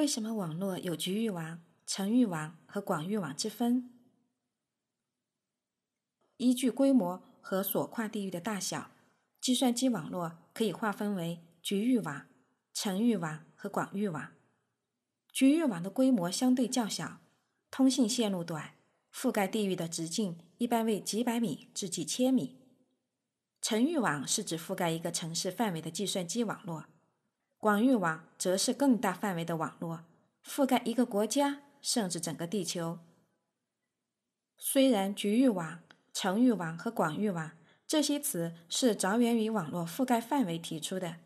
为什么网络有局域网、城域网和广域网之分？依据规模和所跨地域的大小，计算机网络可以划分为局域网、城域网和广域网。局域网的规模相对较小，通信线路短，覆盖地域的直径一般为几百米至几千米。城域网是指覆盖一个城市范围的计算机网络，广域网则是更大范围的网络，覆盖一个国家甚至整个地球。虽然局域网、城域网和广域网这些词是着眼于网络覆盖范围提出的，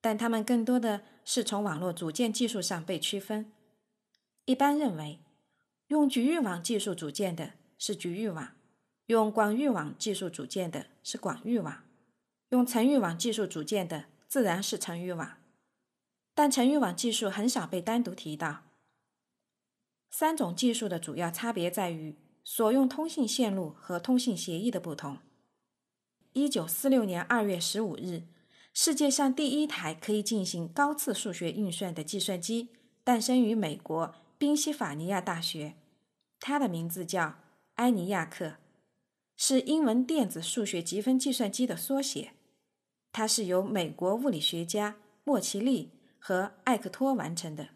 但它们更多的是从网络组件技术上被区分。一般认为，用局域网技术组建的是局域网。用广域网技术组建的是广域网，用城域网技术组建的自然是城域网，但层域网技术很少被单独提到。三种技术的主要差别在于所用通信线路和通信协议的不同。一九四六年二月十五日，世界上第一台可以进行高次数学运算的计算机诞生于美国宾夕法尼亚大学，它的名字叫埃尼亚克。是英文电子数学积分计算机的缩写，它是由美国物理学家莫奇利和艾克托完成的。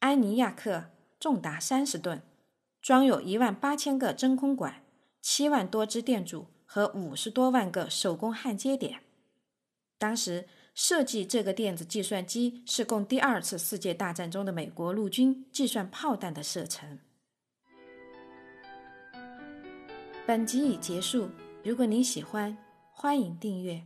埃尼亚克重达三十吨，装有一万八千个真空管、七万多支电阻和五十多万个手工焊接点。当时设计这个电子计算机是供第二次世界大战中的美国陆军计算炮弹的射程。本集已结束。如果您喜欢，欢迎订阅。